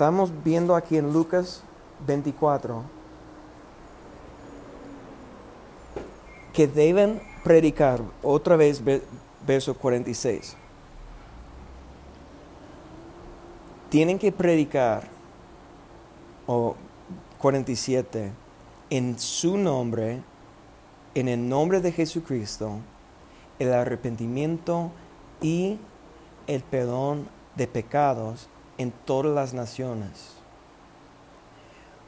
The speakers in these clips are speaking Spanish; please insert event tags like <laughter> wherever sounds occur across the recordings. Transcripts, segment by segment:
estamos viendo aquí en Lucas 24, que deben predicar, otra vez verso 46, tienen que predicar, o 47, en su nombre, en el nombre de Jesucristo, el arrepentimiento y el perdón de pecados en todas las naciones.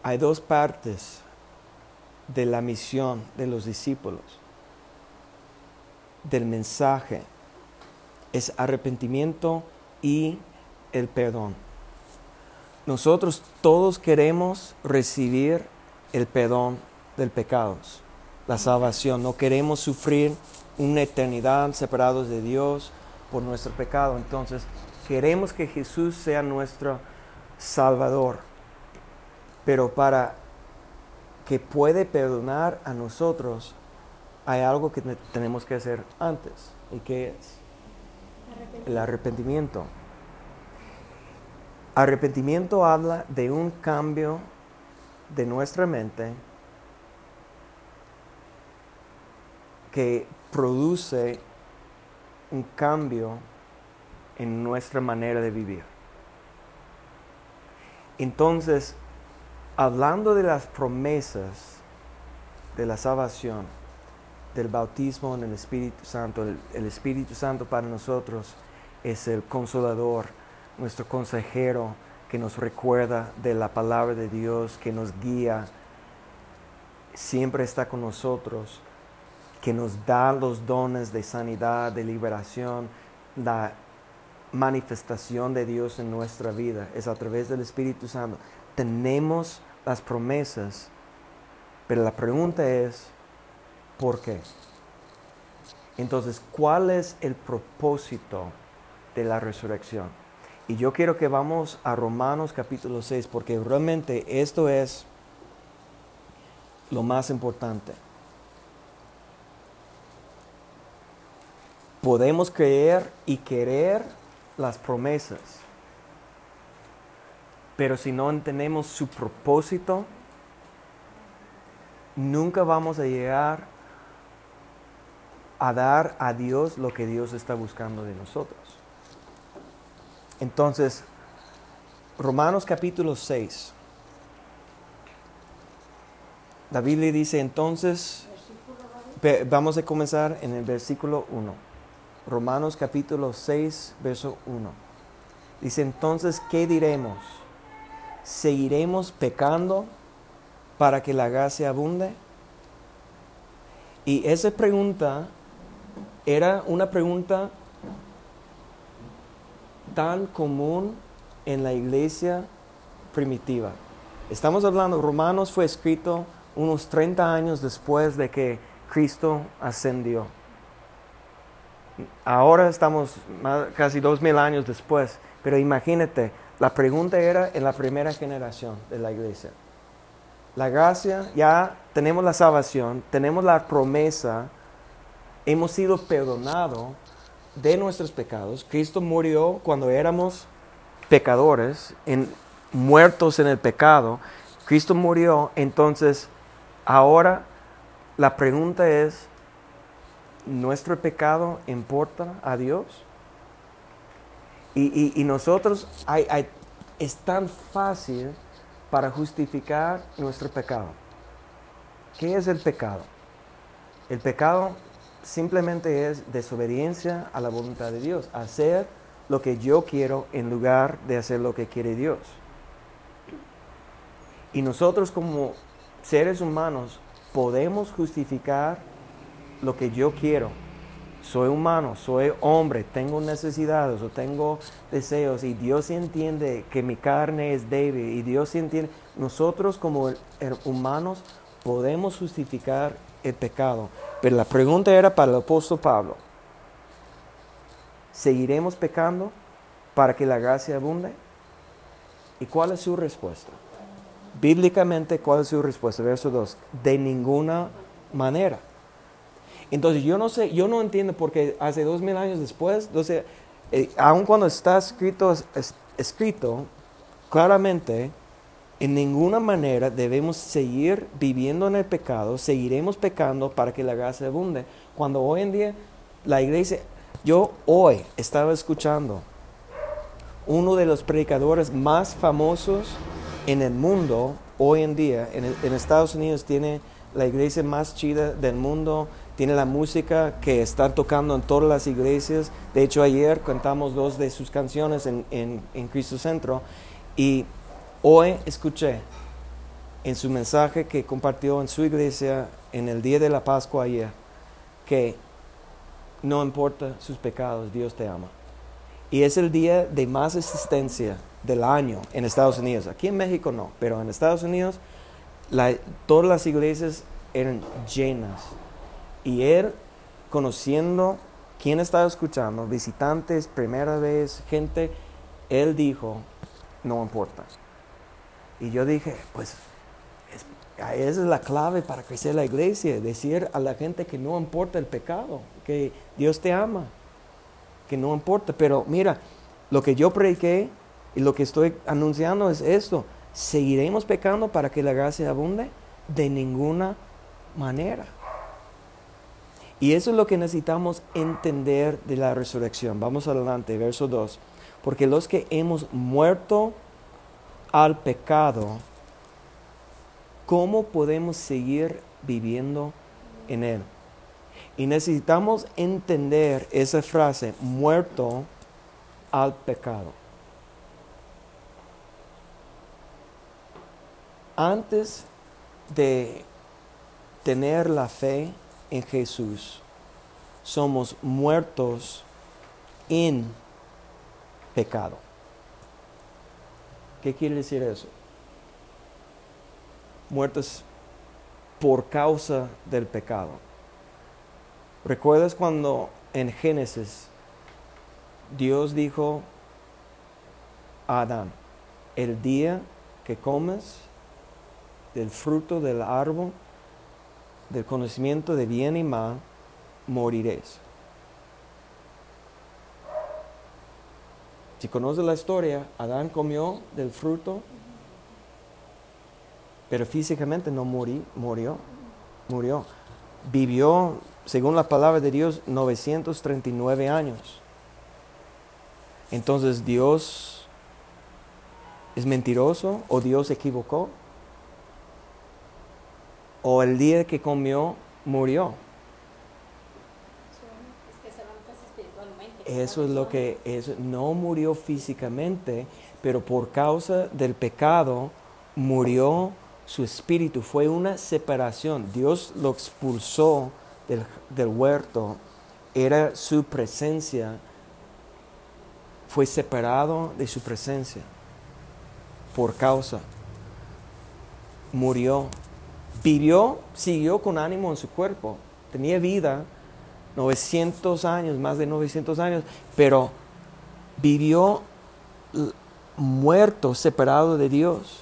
Hay dos partes de la misión de los discípulos, del mensaje. Es arrepentimiento y el perdón. Nosotros todos queremos recibir el perdón del pecados, la salvación. No queremos sufrir una eternidad separados de Dios por nuestro pecado. Entonces, queremos que Jesús sea nuestro Salvador. Pero para que puede perdonar a nosotros, hay algo que tenemos que hacer antes. ¿Y qué es? El arrepentimiento. Arrepentimiento habla de un cambio de nuestra mente que produce un cambio en nuestra manera de vivir. Entonces, hablando de las promesas de la salvación, del bautismo en el Espíritu Santo, el, Espíritu Santo para nosotros es el consolador, nuestro consejero que nos recuerda de la palabra de Dios, que nos guía, siempre está con nosotros, que nos da los dones de sanidad, de liberación, la manifestación de Dios en nuestra vida es a través del Espíritu Santo. Tenemos las promesas, pero la pregunta es, ¿por qué? Entonces, ¿cuál es el propósito de la resurrección? Y yo quiero que vamos a Romanos capítulo 6, porque realmente esto es lo más importante. Podemos creer y querer las promesas, pero si no entendemos su propósito, nunca vamos a llegar a dar a Dios lo que Dios está buscando de nosotros. Entonces, Romanos capítulo 6. La Biblia dice entonces, vamos a comenzar en el versículo 1. Romanos capítulo 6, verso 1. Dice entonces, ¿qué diremos? ¿Seguiremos pecando para que la gracia abunde? Y esa pregunta era una pregunta tan común en la iglesia primitiva. Estamos hablando, Romanos fue escrito unos 30 años después de que Cristo ascendió. Ahora estamos casi dos mil años después, pero imagínate, la pregunta era en la primera generación de la iglesia. La gracia, ya tenemos la salvación, tenemos la promesa hemos sido perdonados de nuestros pecados. Cristo murió cuando éramos pecadores, muertos en el pecado. Cristo murió, entonces ahora la pregunta es, ¿nuestro pecado importa a Dios? Y, nosotros, es tan fácil para justificar nuestro pecado. ¿Qué es el pecado? El pecado simplemente es desobediencia a la voluntad de Dios, hacer lo que yo quiero en lugar de hacer lo que quiere Dios. Y nosotros como seres humanos podemos justificar lo que yo quiero. Soy humano, soy hombre, tengo necesidades o tengo deseos y Dios entiende que mi carne es débil y Dios entiende, nosotros como humanos podemos justificar el pecado. Pero la pregunta era para el apóstol Pablo. ¿Seguiremos pecando para que la gracia abunde? ¿Y cuál es su respuesta? Bíblicamente, ¿cuál es su respuesta? Verso 2. De ninguna manera. Entonces, yo no sé, yo no entiendo porque hace dos mil años después, entonces, eh, aun cuando está escrito, escrito claramente, en ninguna manera debemos seguir viviendo en el pecado, seguiremos pecando para que la gracia abunde. Cuando hoy en día la iglesia, yo hoy estaba escuchando uno de los predicadores más famosos en el mundo hoy en día, en, Estados Unidos tiene la iglesia más chida del mundo, tiene la música que está tocando en todas las iglesias. De hecho, ayer cantamos dos de sus canciones en, en, Cristo Centro y hoy escuché en su mensaje que compartió en su iglesia en el día de la Pascua ayer que no importa sus pecados, Dios te ama. Y es el día de más existencia del año en Estados Unidos. Aquí en México no, pero en Estados Unidos todas las iglesias eran llenas. Y él, conociendo quién estaba escuchando, visitantes, primera vez, gente, él dijo, no importa. Y yo dije, pues esa es la clave para crecer la iglesia, decir a la gente que no importa el pecado, que Dios te ama, que no importa. Pero mira, lo que yo prediqué y lo que estoy anunciando es esto. ¿Seguiremos pecando para que la gracia abunde? De ninguna manera. Y eso es lo que necesitamos entender de la resurrección. Vamos adelante, verso 2. Porque los que hemos muerto al pecado, ¿cómo podemos seguir viviendo en él? Y necesitamos entender esa frase, muerto al pecado. Antes de tener la fe en Jesús, somos muertos en pecado. ¿Qué quiere decir eso? Muertos por causa del pecado. ¿Recuerdas cuando en Génesis Dios dijo a Adán, el día que comes del fruto del árbol del conocimiento de bien y mal, moriréis. Si conoces la historia, Adán comió del fruto, pero físicamente no murió, murió. Vivió, según la palabra de Dios, 939 años. Entonces, ¿Dios es mentiroso o Dios equivocó? O el día que comió murió. Eso es lo que es, no murió físicamente, pero por causa del pecado murió su espíritu. Fue una separación. Dios lo expulsó del, del huerto. Era su presencia. Fue separado de su presencia. Por causa. Murió Vivió, siguió con ánimo en su cuerpo, tenía vida, 900 años, más de 900 años, pero vivió muerto, separado de Dios,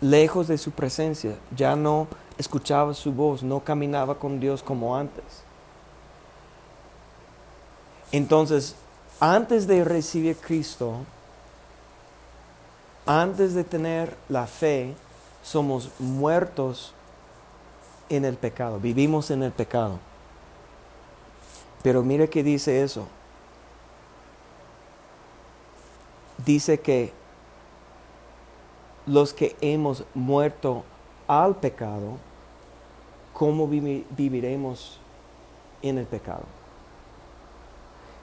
lejos de su presencia, ya no escuchaba su voz, no caminaba con Dios como antes. Entonces, antes de recibir Cristo, antes de tener la fe, somos muertos en el pecado, vivimos en el pecado. Pero mire que dice eso. Dice que los que hemos muerto al pecado, ¿cómo viviremos en el pecado?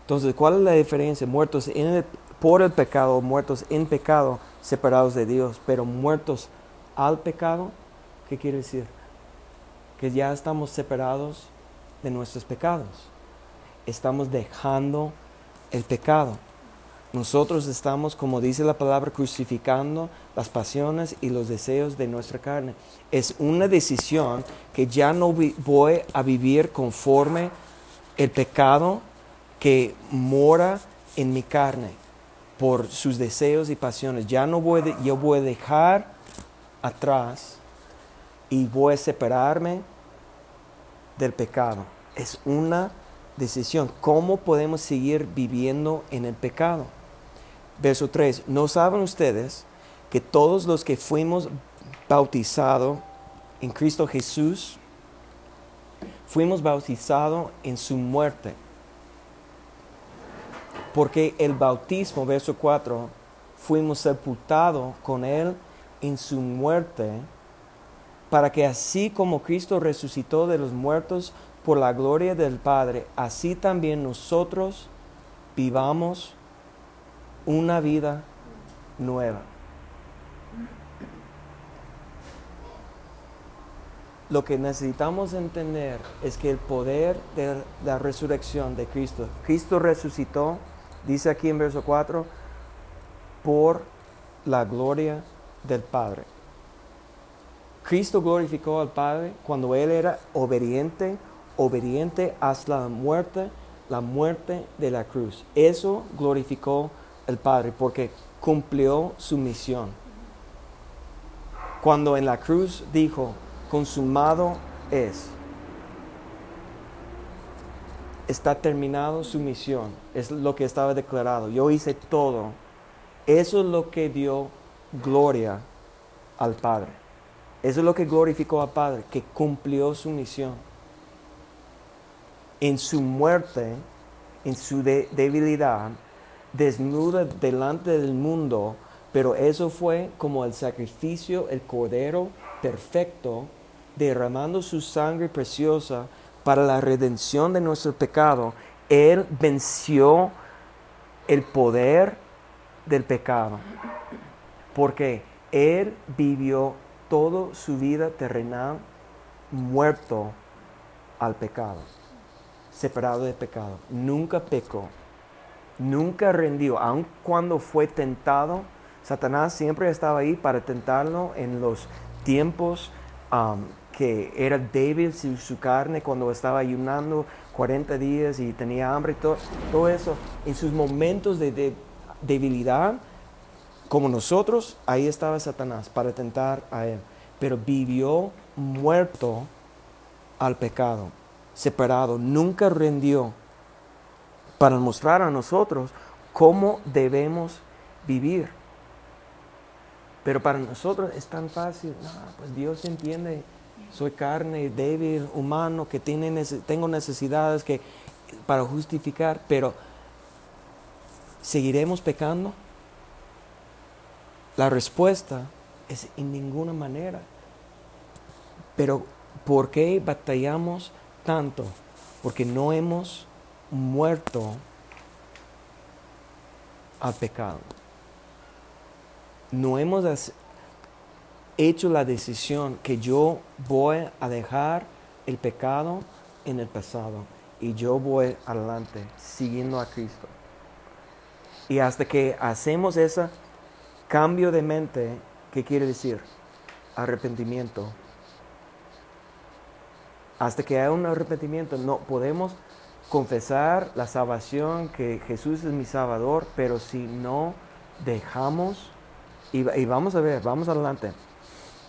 Entonces, ¿cuál es la diferencia? Muertos por el pecado, muertos en pecado, separados de Dios, pero muertos al pecado, ¿qué quiere decir? Que ya estamos separados de nuestros pecados. Estamos dejando el pecado. Nosotros estamos, como dice la palabra, crucificando las pasiones y los deseos de nuestra carne. Es una decisión que ya no voy a vivir conforme el pecado que mora en mi carne por sus deseos y pasiones. Ya no voy, yo voy a dejar atrás y voy a separarme del pecado. Es una decisión. ¿Cómo podemos seguir viviendo en el pecado? Verso 3, ¿no saben ustedes que todos los que fuimos bautizados en Cristo Jesús, fuimos bautizados en su muerte? Porque el bautismo, verso 4, fuimos sepultados con Él en su muerte, para que así como Cristo resucitó de los muertos por la gloria del Padre, así también nosotros vivamos una vida nueva. Lo que necesitamos entender es que el poder de la resurrección de Cristo, Cristo resucitó, dice aquí en verso 4, por la gloria del Padre. Cristo glorificó al Padre cuando Él era obediente, obediente hasta la muerte, la muerte de la cruz. Eso glorificó el Padre porque cumplió su misión. Cuando en la cruz dijo, consumado es, está terminado su misión, es lo que estaba declarado. Yo hice todo. Eso es lo que dio gloria al Padre. Eso es lo que glorificó al Padre, que cumplió su misión. En su muerte, en su debilidad, desnuda delante del mundo, pero eso fue como el sacrificio, el cordero perfecto, derramando su sangre preciosa para la redención de nuestro pecado. Él venció el poder del pecado, porque Él vivió toda su vida terrenal muerto al pecado, separado de pecado. Nunca pecó, nunca rendió, aun cuando fue tentado. Satanás siempre estaba ahí para tentarlo en los tiempos um, que era débil su, su, carne cuando estaba ayunando 40 días y tenía hambre y todo, eso. En sus momentos de debilidad, como nosotros, ahí estaba Satanás para tentar a él. Pero vivió muerto al pecado, separado, nunca rendió para mostrar a nosotros cómo debemos vivir. Pero para nosotros es tan fácil, no, pues Dios entiende, soy carne, débil, humano, que tiene, tengo necesidades que, para justificar, pero ¿seguiremos pecando? La respuesta es en ninguna manera. Pero ¿por qué batallamos tanto? Porque no hemos muerto al pecado. No hemos hecho la decisión que yo voy a dejar el pecado en el pasado y yo voy adelante siguiendo a Cristo. Y hasta que hacemos ese cambio de mente, ¿qué quiere decir? Arrepentimiento. Hasta que haya un arrepentimiento, no podemos confesar la salvación, que Jesús es mi Salvador, pero si no dejamos, y, vamos a ver, vamos adelante.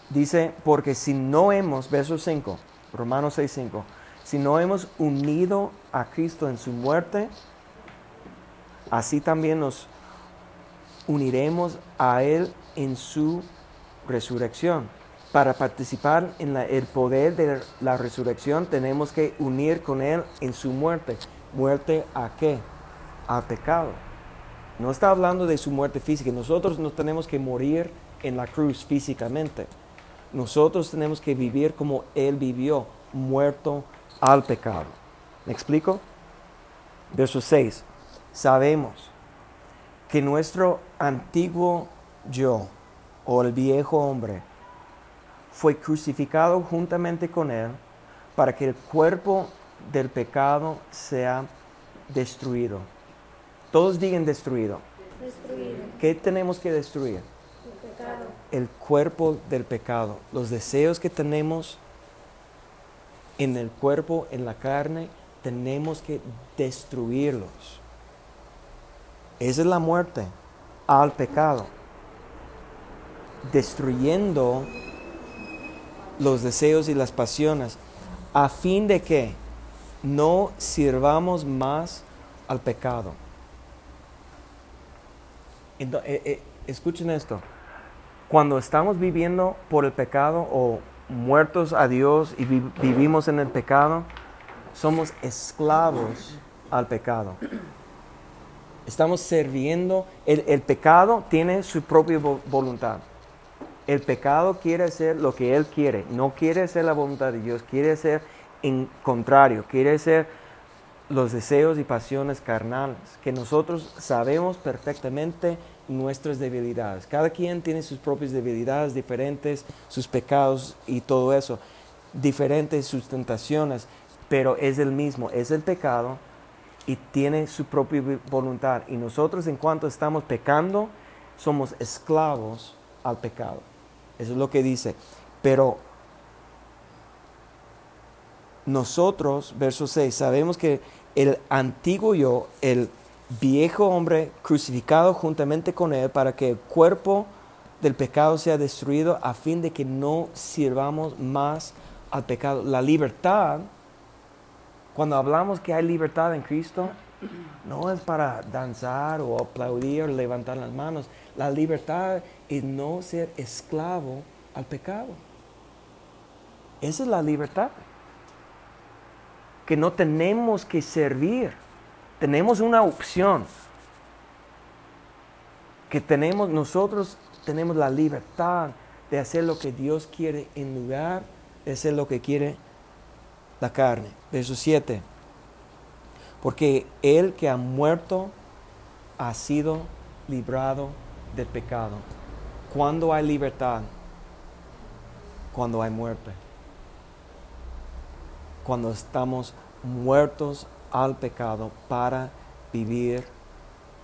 Dice, porque si no hemos, verso 5, Romanos 6, 5, si no hemos unido a Cristo en su muerte, así también nos uniremos a Él en su resurrección. Para participar en el poder de la resurrección tenemos que unir con Él en su muerte. ¿Muerte a qué? Al pecado. No está hablando de su muerte física. Nosotros no tenemos que morir en la cruz físicamente. Nosotros tenemos que vivir como Él vivió, muerto al pecado. ¿Me explico? Verso 6. Sabemos que nuestro antiguo yo, o el viejo hombre, fue crucificado juntamente con Él para que el cuerpo del pecado sea destruido. Todos digan destruido. destruido. ¿Qué tenemos que destruir? El, pecado. el cuerpo del pecado. Los deseos que tenemos en el cuerpo, en la carne, tenemos que destruirlos. Esa es la muerte al pecado. Destruyendo los deseos y las pasiones, a fin de que no sirvamos más al pecado. Ento- eh, eh, escuchen esto. Cuando estamos viviendo por el pecado o muertos a Dios y vi- vivimos en el pecado, somos esclavos al pecado. Estamos sirviendo. El, el pecado tiene su propia vo- voluntad. El pecado quiere hacer lo que él quiere. No quiere hacer la voluntad de Dios. Quiere hacer en contrario. Quiere hacer los deseos y pasiones carnales. Que nosotros sabemos perfectamente nuestras debilidades. Cada quien tiene sus propias debilidades diferentes, sus pecados y todo eso. Diferentes sus tentaciones. Pero es el mismo. Es el pecado y tiene su propia voluntad. Y nosotros en cuanto estamos pecando, somos esclavos al pecado. Eso es lo que dice. Pero nosotros, verso 6, sabemos que el antiguo yo, el viejo hombre crucificado juntamente con él para que el cuerpo del pecado sea destruido a fin de que no sirvamos más al pecado. La libertad cuando hablamos que hay libertad en Cristo, no es para danzar o aplaudir o levantar las manos. La libertad es no ser esclavo al pecado. Esa es la libertad. Que no tenemos que servir. Tenemos una opción. Que tenemos, nosotros tenemos la libertad de hacer lo que Dios quiere en lugar de hacer lo que quiere la carne. Verso 7. Porque el que ha muerto ha sido librado del pecado. ¿Cuándo hay libertad? Cuando hay muerte. Cuando estamos muertos al pecado para vivir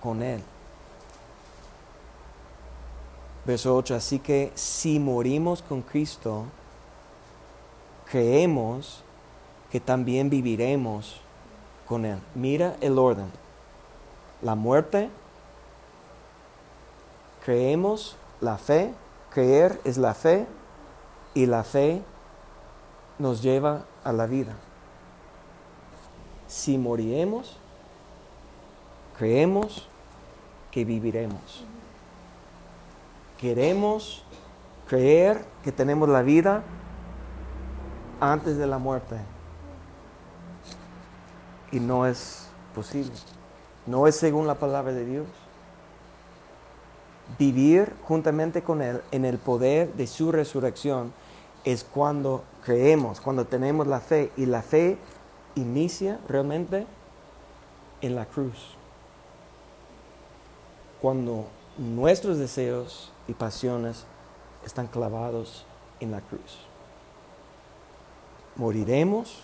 con él. Verso 8. Así que si morimos con Cristo, creemos que también viviremos con Él. Mira el orden. La muerte, creemos la fe, creer es la fe y la fe nos lleva a la vida. Si moriremos, creemos que viviremos. Queremos creer que tenemos la vida antes de la muerte. Y no es posible. No es según la palabra de Dios. Vivir juntamente con Él en el poder de su resurrección es cuando creemos, cuando tenemos la fe. Y la fe inicia realmente en la cruz. Cuando nuestros deseos y pasiones están clavados en la cruz moriremos,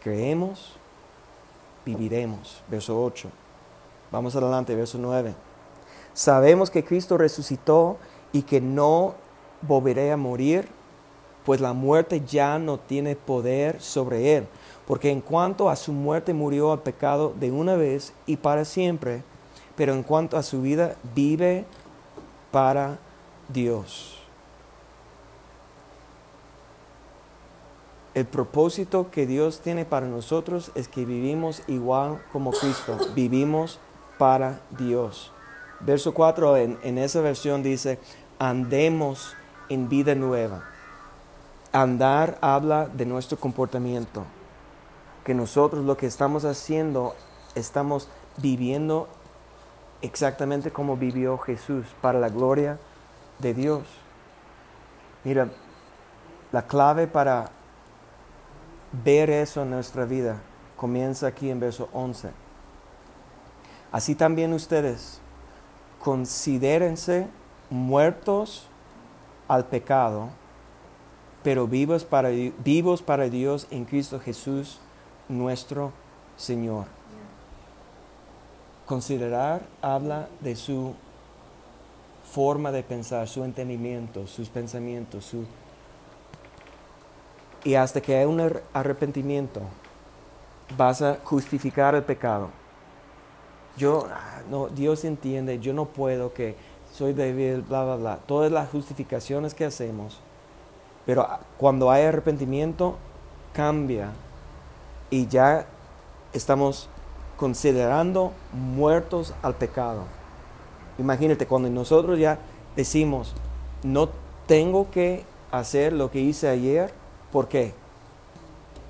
creemos, viviremos. Verso 8. Vamos adelante, verso 9. Sabemos que Cristo resucitó y que no volverá a morir, pues la muerte ya no tiene poder sobre él, porque en cuanto a su muerte murió al pecado de una vez y para siempre, pero en cuanto a su vida vive para Dios. El propósito que Dios tiene para nosotros es que vivimos igual como Cristo, vivimos para Dios. Verso 4 en, en, esa versión dice, andemos en vida nueva. Andar habla de nuestro comportamiento, que nosotros lo que estamos haciendo, estamos viviendo exactamente como vivió Jesús, para la gloria de Dios. Mira, la clave para ver eso en nuestra vida comienza aquí en verso 11. Así también ustedes considérense muertos al pecado, pero vivos para, vivos para Dios en Cristo Jesús, nuestro Señor. Considerar habla de su forma de pensar, su entendimiento, sus pensamientos, su y hasta que hay un arrepentimiento, vas a justificar el pecado. Yo, no, Dios entiende, yo no puedo, que soy débil, bla, bla, bla. Todas las justificaciones que hacemos. Pero cuando hay arrepentimiento, cambia. Y ya estamos considerando muertos al pecado. Imagínate, cuando nosotros ya decimos, no tengo que hacer lo que hice ayer, ¿por qué?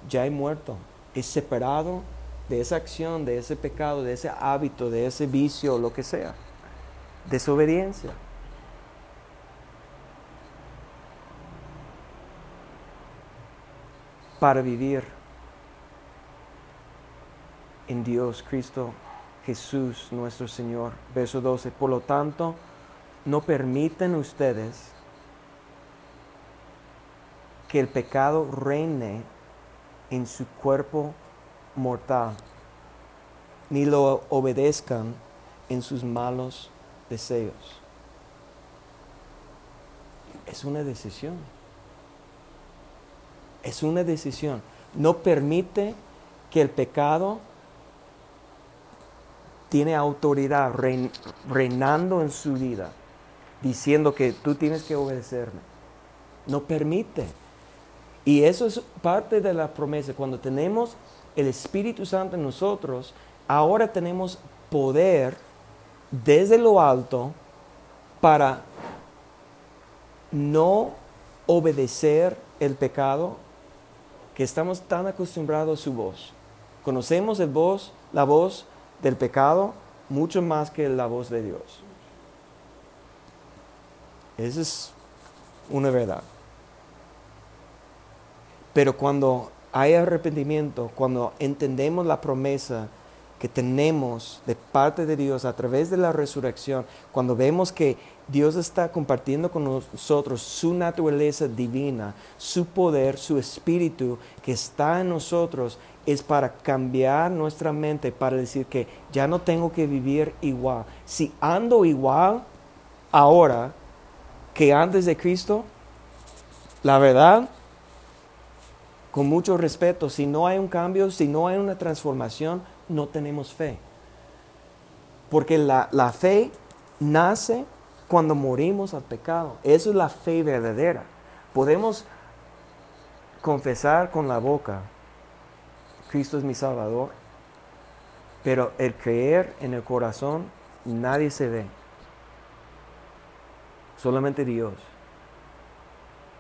Ya he muerto, he separado de esa acción, de ese pecado, de ese hábito, de ese vicio, lo que sea. Desobediencia. Para vivir en Dios, Cristo, Jesús, nuestro Señor. Verso 12. Por lo tanto, no permiten ustedes que el pecado reine en su cuerpo mortal, ni lo obedezcan en sus malos deseos. Es una decisión. Es una decisión. No permite que el pecado tiene autoridad reinando en su vida, diciendo que tú tienes que obedecerme. No permite. Y eso es parte de la promesa. Cuando tenemos el Espíritu Santo en nosotros, ahora tenemos poder desde lo alto para no obedecer el pecado que estamos tan acostumbrados a su voz. Conocemos el voz, la voz del pecado mucho más que la voz de Dios. Esa es una verdad. Pero cuando hay arrepentimiento, cuando entendemos la promesa que tenemos de parte de Dios a través de la resurrección, cuando vemos que Dios está compartiendo con nosotros su naturaleza divina, su poder, su espíritu que está en nosotros, es para cambiar nuestra mente, para decir que ya no tengo que vivir igual. Si ando igual ahora que antes de Cristo, la verdad, con mucho respeto, si no hay un cambio, si no hay una transformación, no tenemos fe. Porque la, la fe nace cuando morimos al pecado. Eso es la fe verdadera. Podemos confesar con la boca, Cristo es mi Salvador, pero el creer en el corazón, nadie se ve. Solamente Dios.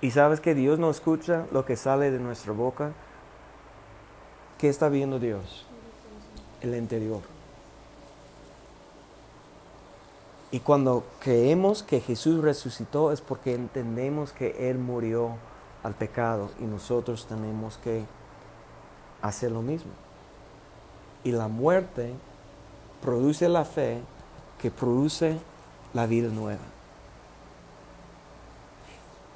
Y sabes que Dios no escucha lo que sale de nuestra boca. ¿Qué está viendo Dios? El interior. Y cuando creemos que Jesús resucitó es porque entendemos que Él murió al pecado y nosotros tenemos que hacer lo mismo. Y la muerte produce la fe que produce la vida nueva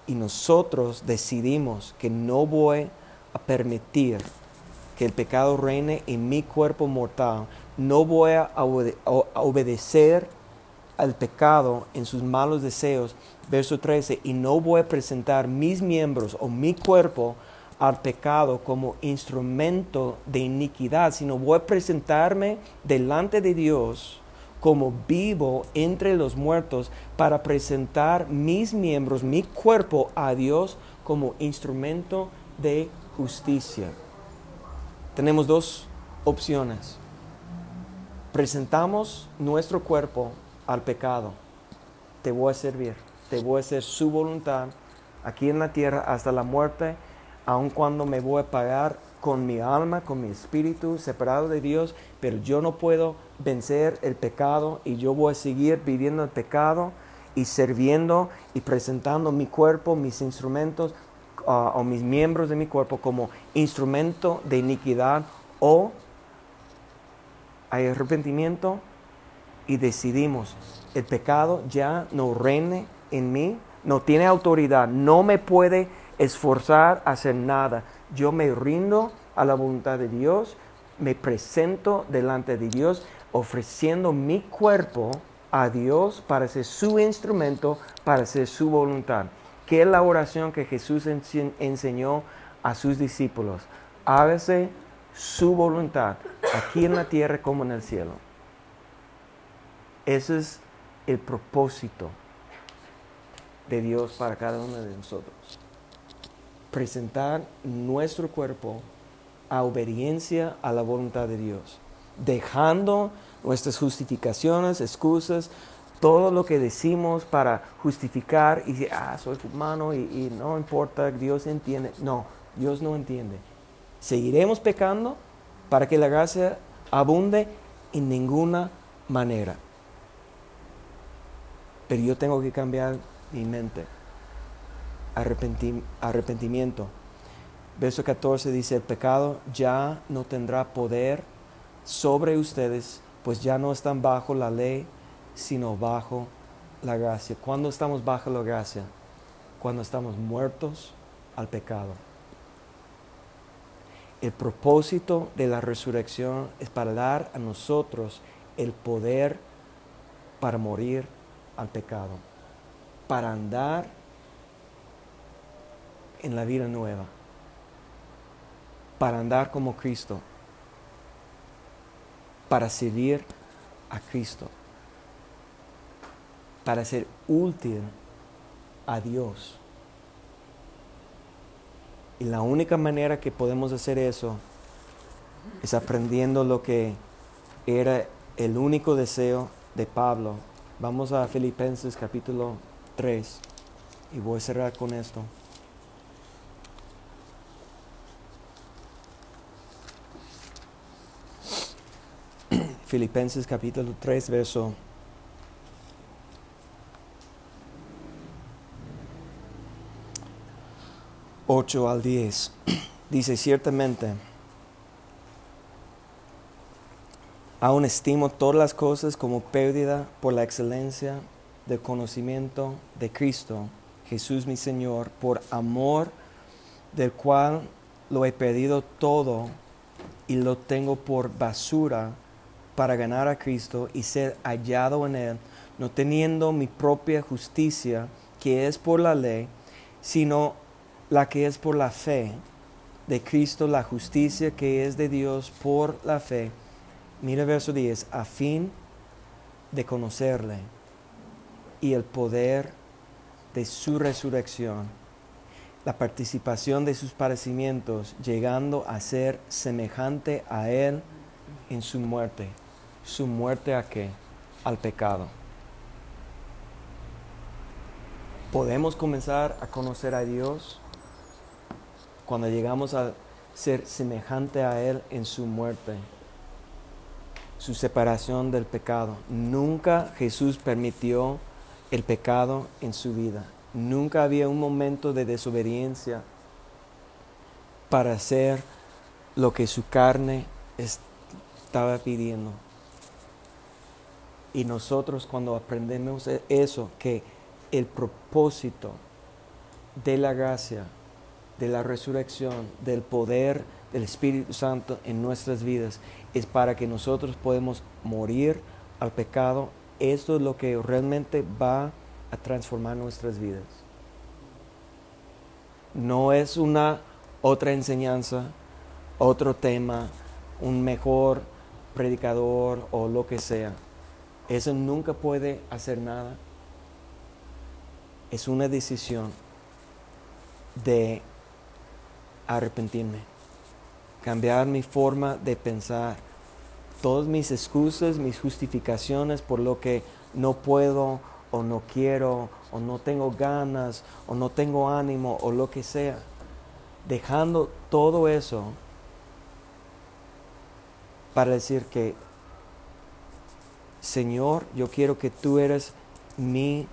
y nosotros decidimos que no voy a permitir que el pecado reine en mi cuerpo mortal, no voy a, obedecer al pecado en sus malos deseos, verso 13, y no voy a presentar mis miembros o mi cuerpo al pecado como instrumento de iniquidad, sino voy a presentarme delante de Dios como vivo entre los muertos para presentar mis miembros, mi cuerpo a Dios como instrumento de justicia. Tenemos dos opciones. Presentamos nuestro cuerpo al pecado. Te voy a servir, te voy a hacer su voluntad aquí en la tierra hasta la muerte, aun cuando me voy a pagar con mi alma, con mi espíritu, separado de Dios, pero yo no puedo vencer el pecado y yo voy a seguir viviendo el pecado y sirviendo y presentando mi cuerpo, mis instrumentos ah, o mis miembros de mi cuerpo como instrumento de iniquidad o hay arrepentimiento y decidimos el pecado ya no reine en mí, no tiene autoridad, no me puede esforzar a hacer nada. Yo me rindo a la voluntad de Dios, me presento delante de Dios ofreciendo mi cuerpo a Dios para ser su instrumento, para ser su voluntad. ¿Qué es la oración que Jesús enseñó a sus discípulos? Hágase su voluntad, aquí en la tierra como en el cielo. Ese es el propósito de Dios para cada uno de nosotros presentar nuestro cuerpo a obediencia a la voluntad de Dios, dejando nuestras justificaciones, excusas, todo lo que decimos para justificar y decir, ah, soy humano y, y no importa, Dios entiende. No, Dios no entiende. Seguiremos pecando para que la gracia abunde en ninguna manera. Pero yo tengo que cambiar mi mente. arrepentimiento. Verso 14 dice, el pecado ya no tendrá poder sobre ustedes, pues ya no están bajo la ley, sino bajo la gracia. ¿Cuándo estamos bajo la gracia? Cuando estamos muertos al pecado. El propósito de la resurrección es para dar a nosotros el poder para morir al pecado, para andar en la vida nueva, para andar como Cristo, para servir a Cristo, para ser útil a Dios. Y la única manera que podemos hacer eso es aprendiendo lo que era el único deseo de Pablo. Vamos a Filipenses capítulo 3 y voy a cerrar con esto. Filipenses capítulo 3, verso 8 al 10. <clears throat> Dice, ciertamente, aún estimo todas las cosas como pérdida por la excelencia del conocimiento de Cristo, Jesús mi Señor, por amor del cual lo he perdido todo y lo tengo por basura para ganar a Cristo y ser hallado en Él, no teniendo mi propia justicia, que es por la ley, sino la que es por la fe de Cristo, la justicia que es de Dios por la fe. Mira verso 10, a fin de conocerle y el poder de su resurrección, la participación de sus padecimientos, llegando a ser semejante a Él en su muerte su muerte a qué? Al pecado. Podemos comenzar a conocer a Dios cuando llegamos a ser semejante a Él en su muerte, su separación del pecado. Nunca Jesús permitió el pecado en su vida. Nunca había un momento de desobediencia para hacer lo que su carne estaba pidiendo. Y nosotros cuando aprendemos e-, eso, que el propósito de la gracia, de la resurrección, del poder del Espíritu Santo en nuestras vidas, es para que nosotros podamos morir al pecado. Esto es lo que realmente va a transformar nuestras vidas. No es una otra enseñanza, otro tema, un mejor predicador o lo que sea eso nunca puede hacer nada. Es una decisión de arrepentirme, cambiar mi forma de pensar, todas mis excusas, mis justificaciones por lo que no puedo o no quiero o no tengo ganas o no tengo ánimo o lo que sea, dejando todo eso para decir que Señor, yo quiero que tú eres mi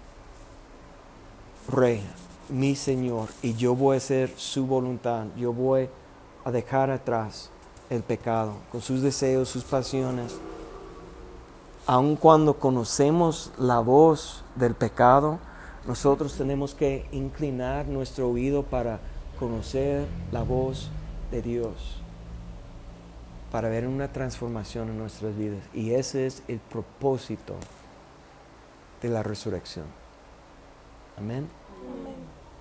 rey, mi Señor, y yo voy a hacer su voluntad. Yo voy a dejar atrás el pecado, con sus deseos, sus pasiones. Aun cuando conocemos la voz del pecado, nosotros tenemos que inclinar nuestro oído para conocer la voz de Dios para ver una transformación en nuestras vidas. Y ese es el propósito de la resurrección. Amén.